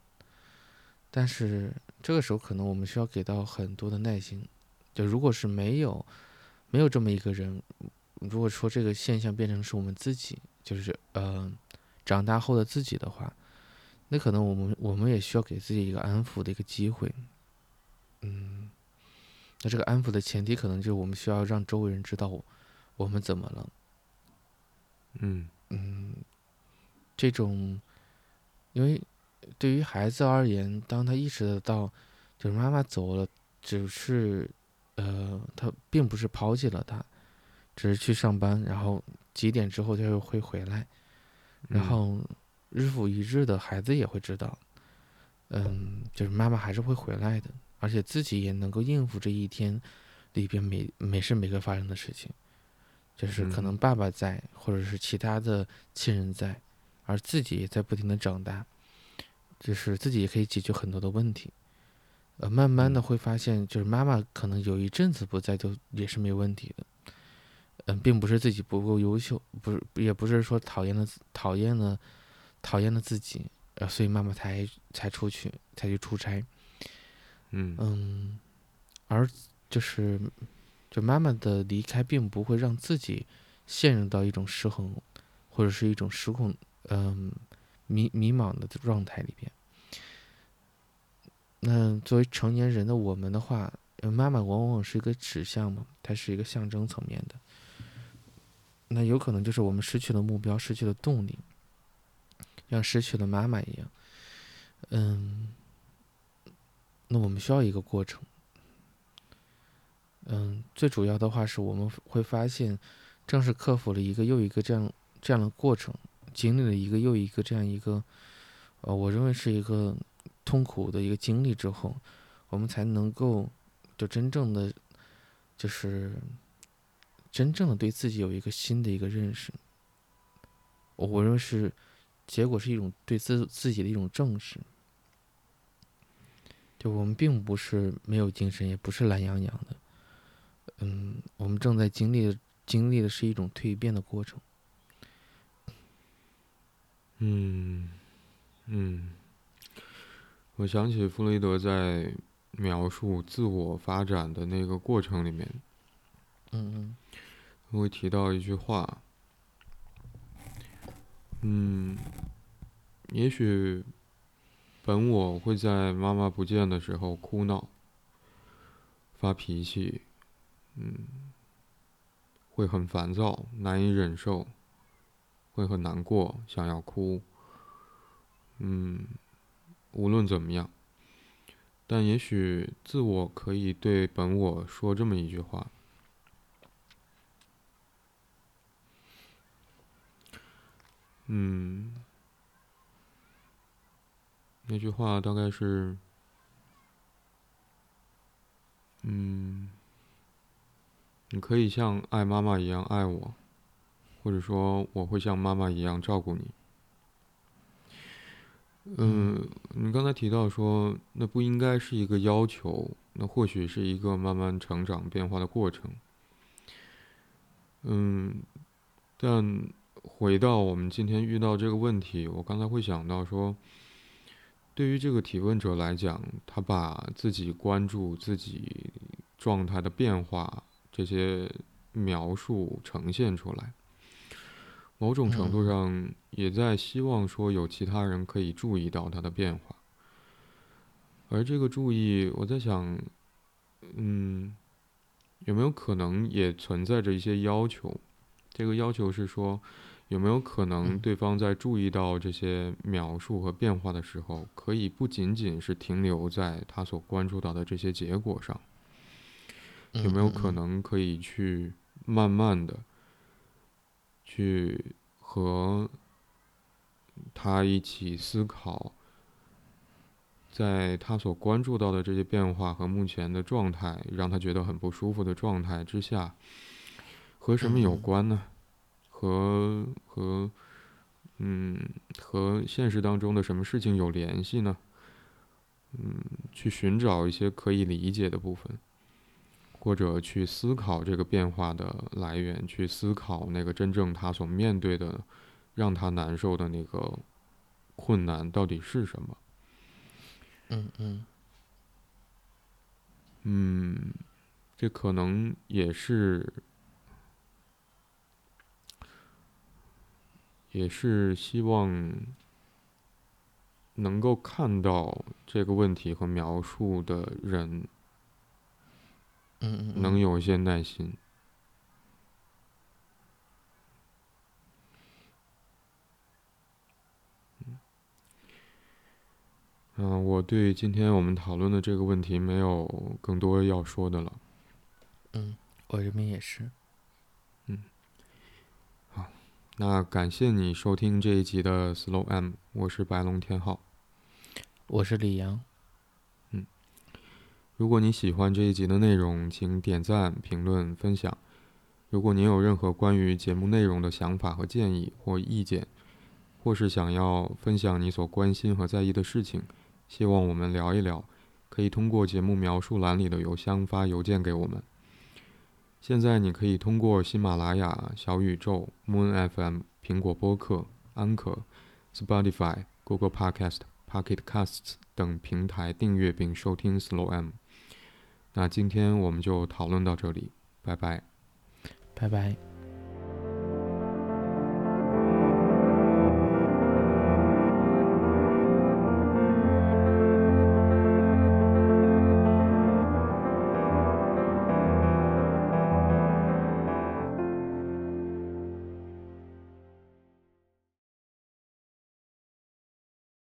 但是这个时候，可能我们需要给到很多的耐心。就如果是没有，没有这么一个人，如果说这个现象变成是我们自己，就是呃，长大后的自己的话，那可能我们我们也需要给自己一个安抚的一个机会。嗯。那这个安抚的前提，可能就是我们需要让周围人知道我我们怎么了。嗯嗯，这种，因为对于孩子而言，当他意识得到，就是妈妈走了，只是呃，他并不是抛弃了他，只是去上班，然后几点之后他又会回来，然后日复一日的孩子也会知道，嗯，就是妈妈还是会回来的。而且自己也能够应付这一天里边每每时每刻发生的事情，就是可能爸爸在，或者是其他的亲人在，而自己也在不停的长大，就是自己也可以解决很多的问题。呃，慢慢的会发现，就是妈妈可能有一阵子不在，就也是没问题的。嗯，并不是自己不够优秀，不是，也不是说讨厌了讨厌了讨厌了自己，呃，所以妈妈才才出去，才去出差。嗯而就是，就妈妈的离开，并不会让自己陷入到一种失衡，或者是一种失控，嗯，迷迷茫的状态里边。那作为成年人的我们的话，妈妈往往是一个指向嘛，它是一个象征层面的。那有可能就是我们失去了目标，失去了动力，像失去了妈妈一样，嗯。那我们需要一个过程，嗯，最主要的话是我们会发现，正是克服了一个又一个这样这样的过程，经历了一个又一个这样一个，呃，我认为是一个痛苦的一个经历之后，我们才能够就真正的，就是真正的对自己有一个新的一个认识。我认为是结果是一种对自自己的一种正视。就我们并不是没有精神，也不是懒洋洋的，嗯，我们正在经历的经历的是一种蜕变的过程。嗯嗯，我想起弗洛伊德在描述自我发展的那个过程里面，嗯会提到一句话，嗯，也许本我会在妈妈不见的时候哭闹、发脾气，嗯，会很烦躁、难以忍受，会很难过、想要哭，嗯，无论怎么样。但也许自我可以对本我说这么一句话：“嗯，那句话大概是，嗯，你可以像爱妈妈一样爱我，或者说我会像妈妈一样照顾你。”嗯，你刚才提到说，那不应该是一个要求，那或许是一个慢慢成长变化的过程。嗯，但回到我们今天遇到这个问题，我刚才会想到说，对于这个提问者来讲，他把自己关注自己状态的变化这些描述呈现出来。某种程度上，也在希望说有其他人可以注意到他的变化，而这个注意，我在想，嗯，有没有可能也存在着一些要求？这个要求是说，有没有可能对方在注意到这些描述和变化的时候，可以不仅仅是停留在他所关注到的这些结果上？有没有可能可以去慢慢的？去和他一起思考，在他所关注到的这些变化和目前的状态，让他觉得很不舒服的状态之下，和什么有关呢？和和嗯，和现实当中的什么事情有联系呢？嗯，去寻找一些可以理解的部分。或者去思考这个变化的来源，去思考那个真正他所面对的，让他难受的那个困难到底是什么？嗯嗯嗯，这可能也是，也是希望能够看到这个问题和描述的人。嗯能有一些耐心。嗯，我对今天我们讨论的这个问题没有更多要说的了。嗯，我这边也是。那感谢你收听这一集的 Slow M，我是白龙天浩，我是李阳。嗯如果你喜欢这一集的内容，请点赞、评论、分享。如果您有任何关于节目内容的想法和建议或意见，或是想要分享你所关心和在意的事情，希望我们聊一聊，可以通过节目描述栏里的邮箱发邮件给我们。现在你可以通过喜马拉雅、小宇宙、Moon FM、苹果播客、安可、Spotify、Google Podcast、Pocket Casts 等平台订阅并收听 Slow M。那今天我们就讨论到这里，拜拜，拜拜。